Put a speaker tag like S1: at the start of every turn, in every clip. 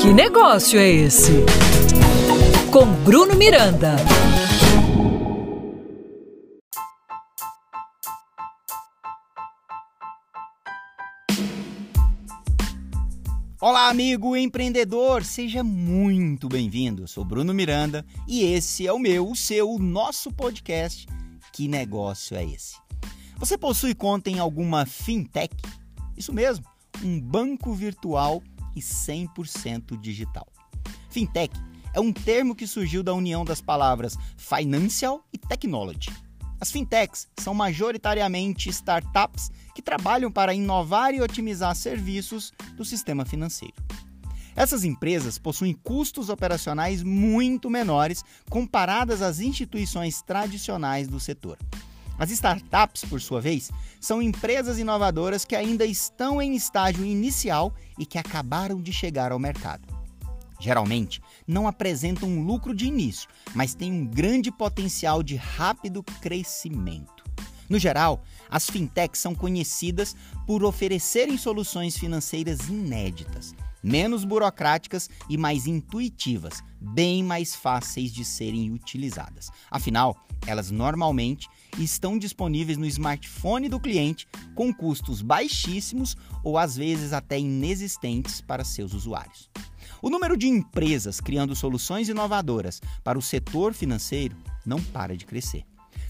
S1: Que negócio é esse? Com Bruno Miranda.
S2: Olá, amigo empreendedor, seja muito bem-vindo. Sou Bruno Miranda e esse é o meu, o seu, o nosso podcast. Que negócio é esse? Você possui conta em alguma fintech? Isso mesmo, um banco virtual e 100% digital. Fintech é um termo que surgiu da união das palavras financial e technology. As fintechs são majoritariamente startups que trabalham para inovar e otimizar serviços do sistema financeiro. Essas empresas possuem custos operacionais muito menores comparadas às instituições tradicionais do setor. As startups, por sua vez, são empresas inovadoras que ainda estão em estágio inicial e que acabaram de chegar ao mercado. Geralmente, não apresentam um lucro de início, mas têm um grande potencial de rápido crescimento. No geral, as fintechs são conhecidas por oferecerem soluções financeiras inéditas, menos burocráticas e mais intuitivas, bem mais fáceis de serem utilizadas. Afinal, elas normalmente estão disponíveis no smartphone do cliente com custos baixíssimos ou às vezes até inexistentes para seus usuários. O número de empresas criando soluções inovadoras para o setor financeiro não para de crescer.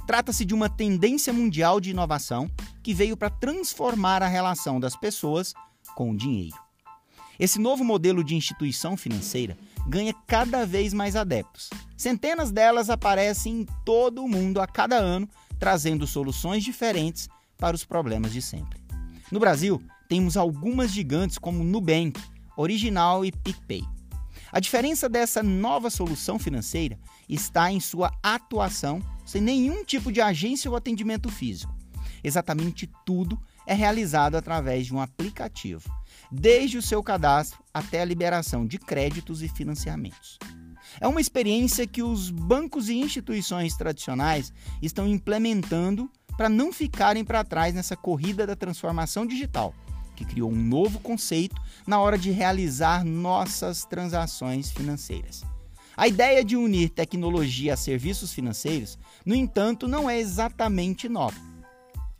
S2: Trata-se de uma tendência mundial de inovação que veio para transformar a relação das pessoas com o dinheiro. Esse novo modelo de instituição financeira ganha cada vez mais adeptos. Centenas delas aparecem em todo o mundo a cada ano, trazendo soluções diferentes para os problemas de sempre. No Brasil, temos algumas gigantes como Nubank, Original e PicPay. A diferença dessa nova solução financeira está em sua atuação sem nenhum tipo de agência ou atendimento físico. Exatamente tudo é realizado através de um aplicativo, desde o seu cadastro até a liberação de créditos e financiamentos. É uma experiência que os bancos e instituições tradicionais estão implementando para não ficarem para trás nessa corrida da transformação digital, que criou um novo conceito na hora de realizar nossas transações financeiras. A ideia de unir tecnologia a serviços financeiros, no entanto, não é exatamente nova.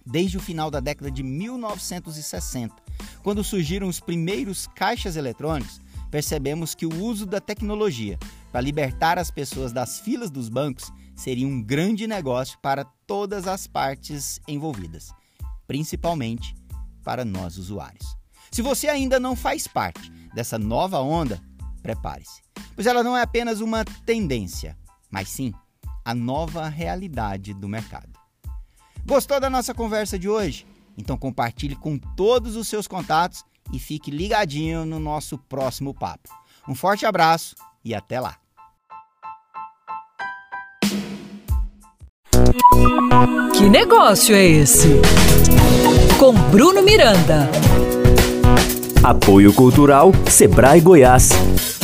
S2: Desde o final da década de 1960, quando surgiram os primeiros caixas eletrônicos, percebemos que o uso da tecnologia para libertar as pessoas das filas dos bancos seria um grande negócio para todas as partes envolvidas, principalmente para nós usuários. Se você ainda não faz parte dessa nova onda, prepare-se, pois ela não é apenas uma tendência, mas sim a nova realidade do mercado. Gostou da nossa conversa de hoje? Então compartilhe com todos os seus contatos e fique ligadinho no nosso próximo papo. Um forte abraço e até lá!
S1: Que negócio é esse? Com Bruno Miranda.
S3: Apoio Cultural Sebrae Goiás.